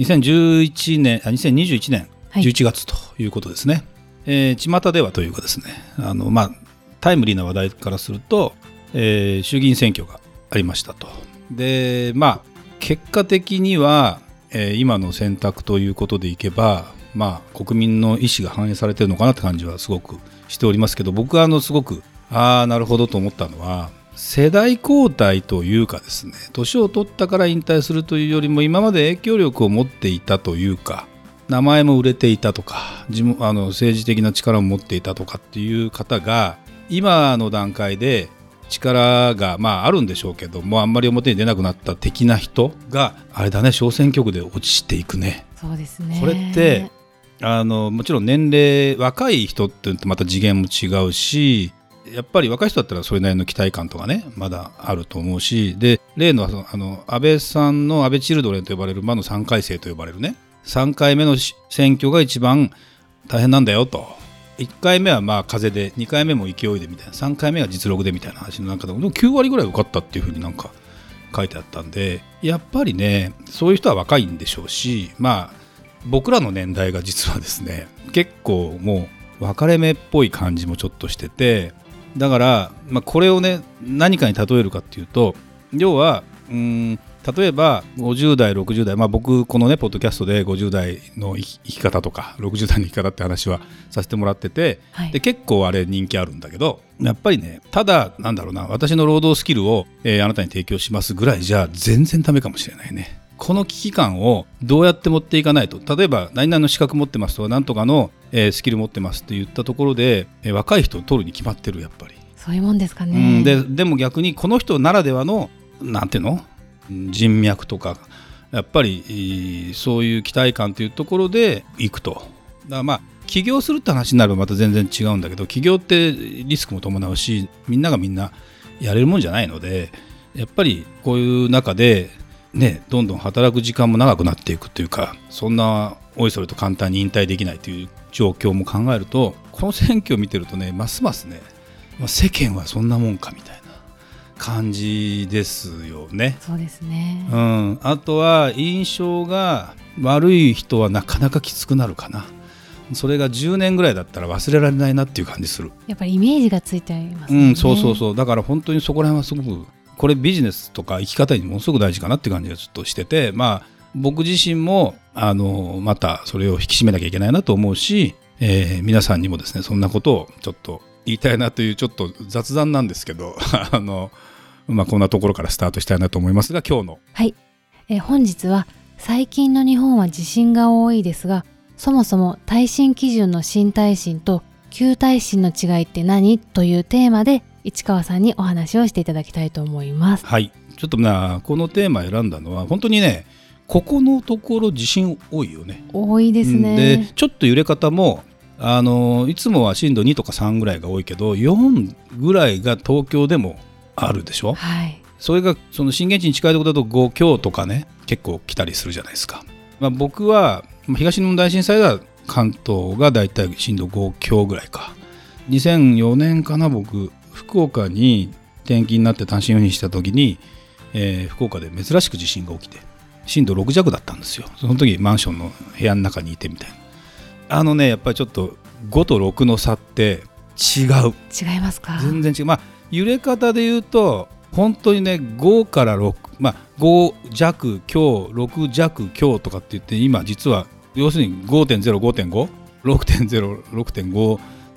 2011年あ2021年はい。11月ということですね、えー巷ではというかですね。あのまあタイムリーな話題からすると、えー衆議院選挙がありましたと。でまあ結果的には、えー今の選択ということでいけばまあ国民の意思が反映されてるのかなって感じはすごくしておりますけど僕はあのすごくああなるほどと思ったのは世代交代というかですね年を取ったから引退するというよりも今まで影響力を持っていたというか名前も売れていたとか自分あの政治的な力を持っていたとかっていう方が今の段階で力がまああるんでしょうけどもあんまり表に出なくなった的な人があれだね小選挙区で落ちていくね。そうですね。これってあのもちろん年齢若い人ってまた次元も違うしやっぱり若い人だったらそれなりの期待感とかねまだあると思うしで例のあの安倍さんの安倍チルドレンと呼ばれる魔の3回生と呼ばれるね3回目の選挙が一番大変なんだよと。1回目はまあ風で2回目も勢いでみたいな3回目は実力でみたいな話の中でも9割ぐらい受かったっていうふうになんか書いてあったんでやっぱりねそういう人は若いんでしょうしまあ僕らの年代が実はですね結構もう分かれ目っぽい感じもちょっとしててだから、まあ、これをね何かに例えるかっていうと要はうーん例えば50代60代まあ僕このねポッドキャストで50代の生き生き方とか60代の生き方って話はさせてもらっててはい。で結構あれ人気あるんだけどやっぱりねただなんだろうな私の労働スキルを、えーあなたに提供しますぐらいじゃ全然ダメかもしれないねこの危機感をどうやって持っていかないと？例えば何々の資格持ってますとか何とかの、えースキル持ってますって言ったところで、えー若い人を取るに決まってるやっぱり、そういうもんですかうねん、ででも逆にこの人ならではのなんていうの？うん人脈とかやっぱりえーそういう期待感というところで行くと。だからまあ起業するって話になるとまた全然違うんだけど起業ってリスクも伴うしみんながみんなやれるもんじゃないのでやっぱりこういう中でねどんどん働く時間も長くなっていくというかそんなおいそれと簡単に引退できないという状況も考えるとこの選挙を見てるとねますますねまあ世間はそんなもんかみたいな感じですよね。そうですね。うん、あとは印象が悪い人はなかなかきつくなるかな。それが10年ぐらいだったら忘れられないなっていう感じする、やっぱりイメージがついてありますうね。んそうそうそう。だから本当にそこら辺はすごくこれビジネスとか生き方にものすごく大事かなって感じがちょっとしててまあ僕自身もあのまたそれを引き締めなきゃいけないなと思うし、えー皆さんにもですねそんなことをちょっと言いたいなというちょっと雑談なんですけど あのまあこんなところからスタートしたいなと思いますが今日の。はい、えー本日は最近の日本は地震が多いですがそもそも耐震基準の新耐震と旧耐震の違いって何？というテーマで市川さんにお話をしていただきたいと思います。はい。ちょっとなこのテーマ選んだのは本当にねここのところ地震多いよね。多いですうん。ねでちょっと揺れ方もあのいつもは震度2とか3ぐらいが多いけど4ぐらいが東京でもあるでしょ？はい。それがその震源地に近いところだと5強とかね結構来たりするじゃないですか、まあ、僕はまあ東日本大震災は関東がだいたい震度5強ぐらいか。2004年かな僕福岡に転勤になって単身赴任した時に、えー福岡で珍しく地震が起きて震度6弱だったんですよ。その時マンションの部屋の中にいてみたいな。あのねやっぱりちょっと5と6の差って違う。違いますか？全然違う。まあ揺れ方で言うと本当にね5から6まあ5弱強6弱強とかって言って今実は要するに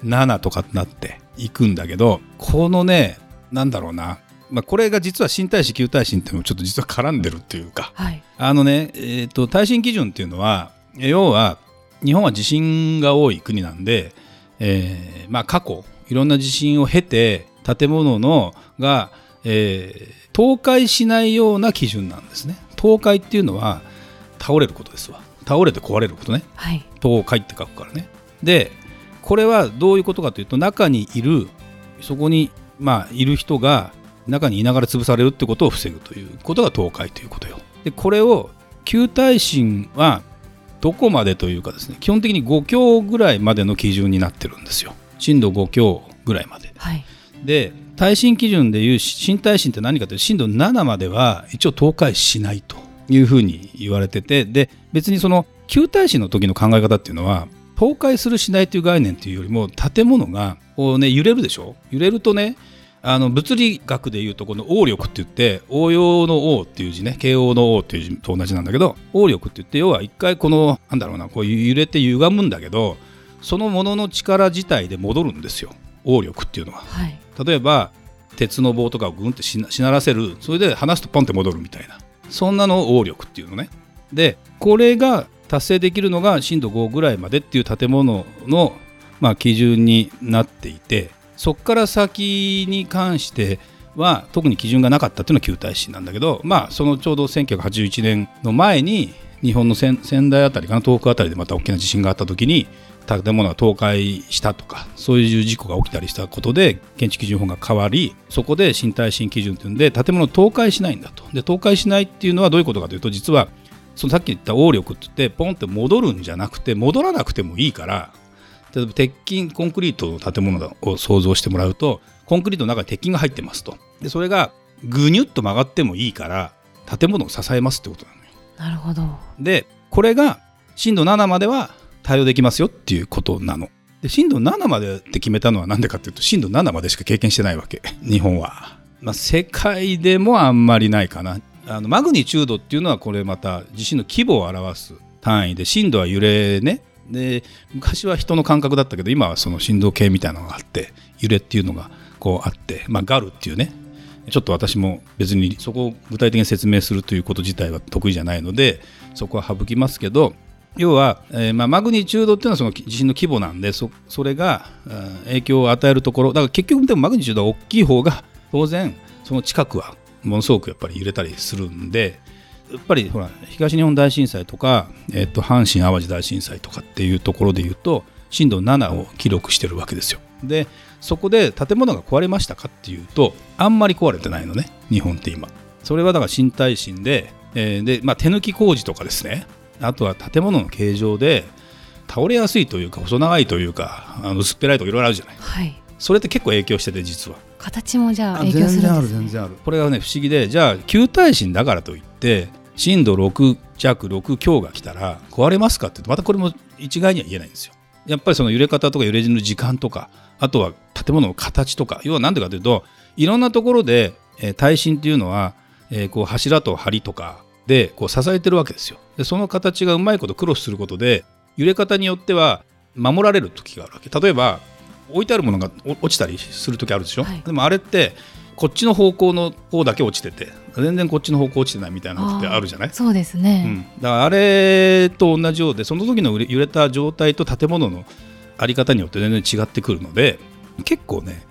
5.05.56.06.57とかってなっていくんだけどこのねなんだろうな、まあ、これが実は新耐震旧耐震っていうのもちょっと実は絡んでるっていうか。はい。あのね、えー、と耐震基準っていうのは要は日本は地震が多い国なんで、えーまあ、過去いろんな地震を経て建物のが、えー倒壊しないような基準なんですね。倒壊っていうのは倒れることですわ。倒れて壊れることね。はい。倒壊って書くからね。でこれはどういうことかというと中にいるそこにまあいる人が中にいながら潰されるってことを防ぐということが倒壊ということよ。でこれを旧耐震はどこまでというかですね基本的に5強ぐらいまでの基準になってるんですよ。震度5強ぐらいまで。はい。で耐震基準でいう新耐震って何かというと震度7までは一応倒壊しないというふうに言われててで別にその旧耐震の時の考え方っていうのは倒壊するしないという概念というよりも建物がこうね揺れるでしょ？揺れるとねあの物理学でいうとこの応力って言って応用の応っていう字ね慶応の応っていう字と同じなんだけど応力って言って要は一回このなんだろうなこう揺れて歪むんだけどそのものの力自体で戻るんですよ。応力っていうのは。はい。例えば鉄の棒とかをグンってしなしならせる。それで離すとポンって戻るみたいな。そんなのを応力っていうのね。でこれが達成できるのが震度5ぐらいまでっていう建物の、まあ、基準になっていてそこから先に関しては特に基準がなかったっていうのは旧耐震なんだけどまあそのちょうど1981年の前に日本の仙台あたりかな東北あたりでまた大きな地震があった時に建物が倒壊したとかそういう事故が起きたりしたことで建築基準法が変わりそこで新耐震基準というんで建物倒壊しないんだと。で倒壊しないっていうのはどういうことかというと実はそのさっき言った応力って言ってポンって戻るんじゃなくて戻らなくてもいいから例えば鉄筋コンクリートの建物を想像してもらうとコンクリートの中に鉄筋が入ってますと。でそれがぐにゅっと曲がってもいいから建物を支えますってことなのよ。なるほど。でこれが震度7までは対応できますよっていうことなの。で震度7までって決めたのは何でかっていうと震度7までしか経験してないわけ。日本は、まあ、世界でもあんまりないかなあのマグニチュードっていうのはこれまた地震の規模を表す単位で震度は揺れね。で昔は人の感覚だったけど今はその振動計みたいなのがあって揺れっていうのがこうあって、まあ、ガルっていうね。ちょっと私も別にそこを具体的に説明するということ自体は得意じゃないのでそこは省きますけど要は、えーまあ、マグニチュードっていうのはその地震の規模なんでそそれが、うん影響を与えるところ。だから結局でもマグニチュードが大きい方が当然その近くはものすごくやっぱり揺れたりするんでやっぱりほら東日本大震災とか、えっと阪神・淡路大震災とかっていうところで言うと震度7を記録してるわけですよ。でそこで建物が壊れましたかっていうとあんまり壊れてないのね日本って今。それはだから新耐震で,、えーでまあ、手抜き工事とかですねあとは建物の形状で倒れやすいというか細長いというかあの薄っぺらいとかいろいろあるじゃないはいそれって結構影響してて実は。形もじゃああ影響するんですね。全然ある全然ある。これがね不思議でじゃあ旧耐震だからといって震度6弱6強が来たら壊れますかってまたこれも一概には言えないんですよ。やっぱりその揺れ方とか揺れる時間とかあとは建物の形とか要は何でかというといろんなところで、えー耐震っていうのは、えーこう柱と梁とかでこう支えてるわけですよ。でその形がうまいことクロスすることで揺れ方によっては守られる時があるわけ。例えば置いてあるものがお落ちたりする時あるでしょ、はい。でもあれってこっちの方向の方だけ落ちてて全然こっちの方向落ちてないみたいなことってあるじゃない？そうですうね、ん、だからあれと同じようでその時の揺れ揺れた状態と建物のあり方によって全然違ってくるので結構ね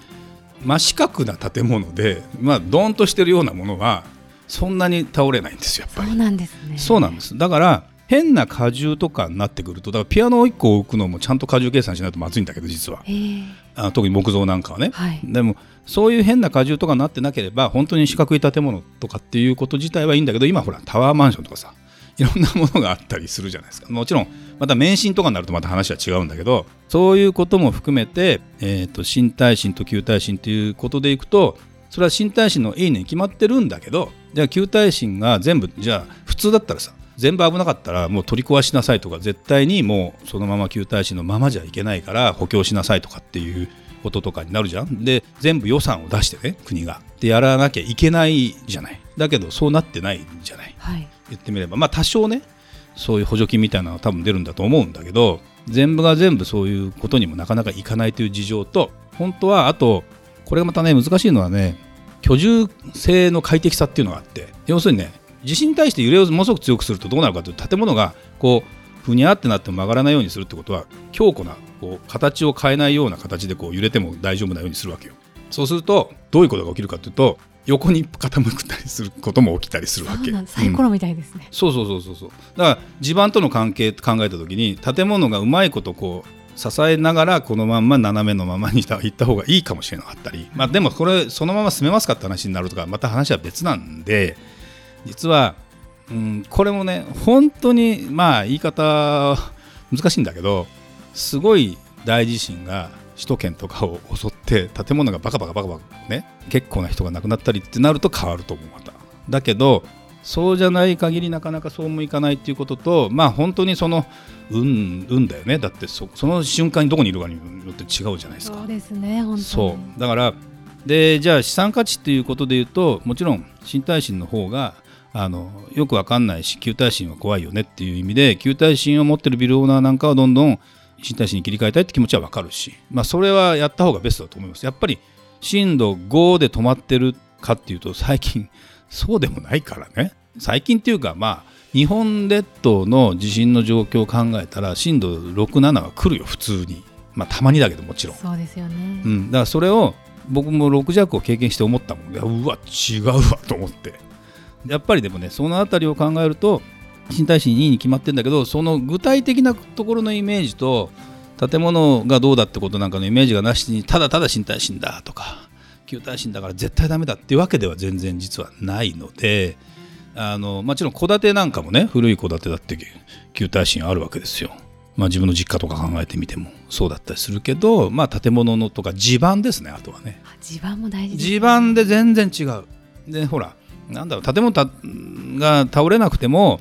真四角な建物で、まあ、ドーンとしてるようなものはそんなに倒れないんですよやっぱり。そう。なんですね。そうなんです。だから変な荷重とかになってくるとだからピアノを1個置くのもちゃんと荷重計算しないとまずいんだけど実は。へえ。あ特に木造なんかはね、はい。でもそういう変な荷重とかになってなければ本当に四角い建物とかっていうこと自体はいいんだけど今ほらタワーマンションとかさいろんなものがあったりするじゃないですか。もちろんまた免震とかになるとまた話は違うんだけどそういうことも含めて、えー、と新耐震と旧耐震ということでいくとそれは新耐震のいいねに決まってるんだけどじゃあ旧耐震が全部じゃあ普通だったらさ全部危なかったらもう取り壊しなさいとか絶対にもうそのまま旧耐震のままじゃいけないから補強しなさいとかっていうこととかになるじゃん。で全部予算を出してね国が。でやらなきゃいけないじゃない。だけどそうなってないんじゃない。はい。言ってみれば。まあ多少ねそういう補助金みたいなのは多分出るんだと思うんだけど全部が全部そういうことにもなかなかいかないという事情と本当はあとこれがまたね難しいのはね居住性の快適さっていうのがあって要するにね地震に対して揺れをものすごく強くするとどうなるかというと建物がこうふにゃってなっても曲がらないようにするってことは強固なこう形を変えないような形でこう揺れても大丈夫なようにするわけよ。そうするとどういうことが起きるかというと横に傾くたりすることも起きたりするわけサイコロみたいですね、うん、そうそうそうそうそう。だから地盤との関係考えた時に建物がうまいことこう支えながらこのまんま斜めのままに行った方がいいかもしれなかったり、まあ、でもこれそのまま進めますかって話になるとかまた話は別なんで実は、うん、これもね本当にまあ言い方難しいんだけどすごい大地震が首都圏とかを襲って建物がバカバカバカバカね結構な人が亡くなったりってなると変わると思うまた。だけどそうじゃない限りなかなかそうもいかないっていうこととまあ本当にその運運だよね。だってその瞬間にどこにいるかによって違うじゃないですか。そうですね本当そう。だからでじゃあ資産価値っていうことで言うともちろん新耐震の方があのよくわかんないし旧耐震は怖いよねっていう意味で旧耐震を持ってるビルオーナーなんかはどんどん新耐震に切り替えたいって気持ちはわかるし、まあ、それはやった方がベストだと思います。やっぱり震度5で止まってるかっていうと最近そうでもないからね。最近っていうかまあ日本列島の地震の状況を考えたら震度6、7は来るよ普通に。まあたまにだけどもちろん。そうですよね。うん、だからそれを僕も6弱を経験して思ったもんうわ違うわと思ってやっぱりでもねその辺りを考えると新耐震2位に決まってるんだけどその具体的なところのイメージと建物がどうだってことなんかのイメージがなしにただただ新耐震だとか旧耐震だから絶対ダメだっていうわけでは全然実はないのであのもちろん戸建てなんかもね古い戸建てだって旧耐震あるわけですよ。まあ、自分の実家とか考えてみてもそうだったりするけど、まあ、建物のとか地盤ですねあとはね。地盤も大事、ね、地盤で全然違う。でほらなんだろう建物が倒れなくても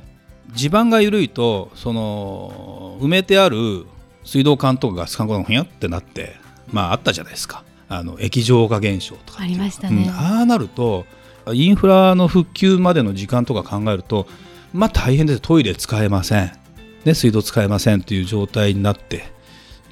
地盤が緩いとその埋めてある水道管とかガス管がふにゃってなってまああったじゃないですか。あの液状化現象とかありましたね、うん、ああなるとインフラの復旧までの時間とか考えるとまあ大変です。トイレ使えません、ね、水道使えませんという状態になって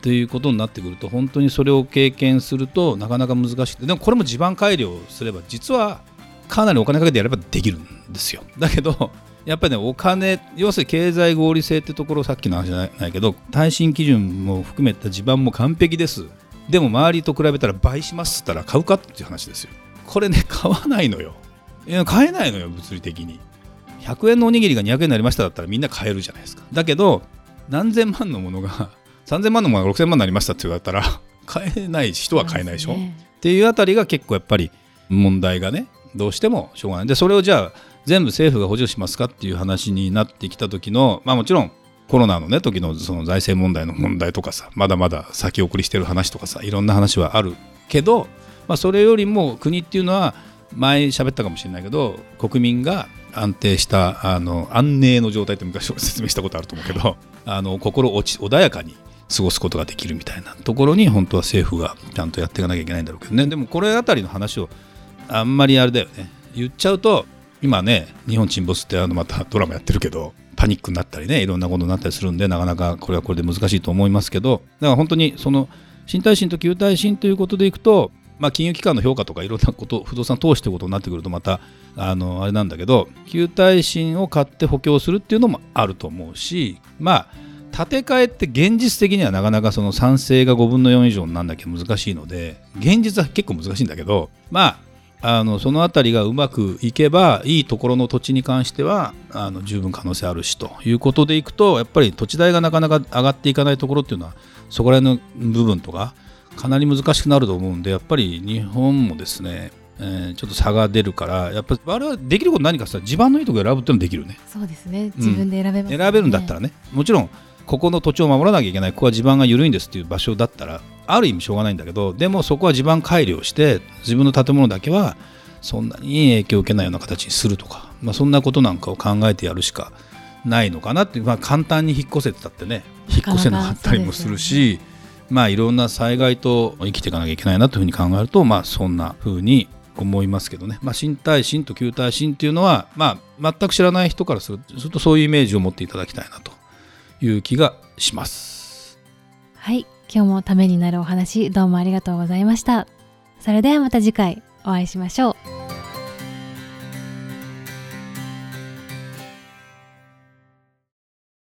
ということになってくると本当にそれを経験するとなかなか難しくて。でもこれも地盤改良すれば実はかなりお金かけてやればできるんですよ。だけどやっぱりねお金要するに経済合理性ってところさっきの話じゃないけど耐震基準も含めた地盤も完璧です。でも周りと比べたら倍しますって言ったら買うかっていう話ですよ。これね買わないのよ。いや買えないのよ物理的に。100円のおにぎりが200円になりましただったらみんな買えるじゃないですか。だけど何千万のものが3000万のものが6000万になりましたって言われたら買えない人は買えないでしょ、ね、っていうあたりが結構やっぱり問題がねどうしてもしょうがない。でそれをじゃあ全部政府が補助しますかっていう話になってきた時のまあもちろんコロナのね時のその財政問題の問題とかさまだまだ先送りしてる話とかさいろんな話はあるけど、まあ、それよりも国っていうのは前喋ったかもしれないけど国民が安定したあの安寧の状態って昔説明したことあると思うけど あの心落ち穏やかに過ごすことができるみたいなところに本当は政府がちゃんとやっていかなきゃいけないんだろうけどね。でもこれあたりの話をあんまりあれだよね。言っちゃうと今ね日本沈没ってあのまたドラマやってるけどパニックになったりねいろんなことになったりするんでなかなかこれはこれで難しいと思いますけどだから本当にその新耐震と旧耐震ということでいくと、まあ、金融機関の評価とかいろんなこと不動産投資ということになってくるとまたあのあれなんだけど旧耐震を買って補強するっていうのもあると思うしまあ建て替えって現実的にはなかなかその賛成が5分の4以上になんなきゃ難しいので現実は結構難しいんだけどまああのその辺りがうまくいけばいいところの土地に関してはあの十分可能性あるしということでいくとやっぱり土地代がなかなか上がっていかないところっていうのはそこら辺の部分とかかなり難しくなると思うんでやっぱり日本もですねえー、ちょっと差が出るからやっぱりあれはできること何かさ地盤のいいところ選ぶってもできるね。そうですね。自分で選べます、ね。うん、選べるんだったらね。もちろんここの土地を守らなきゃいけない。ここは地盤が緩いんですっていう場所だったらある意味しょうがないんだけどでもそこは地盤改良して自分の建物だけはそんなに影響を受けないような形にするとか、まあ、そんなことなんかを考えてやるしかないのかなって、まあ、簡単に引っ越せってたってね引っ越せなかったりもするし、ね、まあいろんな災害と生きていかなきゃいけないなというふうに考えると、まあ、そんなふうに思いますけどね、まあ、新耐震と旧耐震っていうのは、まあ、全く知らない人からするとそういうイメージを持っていただきたいなという気がします。はい今日もためになるお話どうもありがとうございました。それではまた次回お会いしましょう。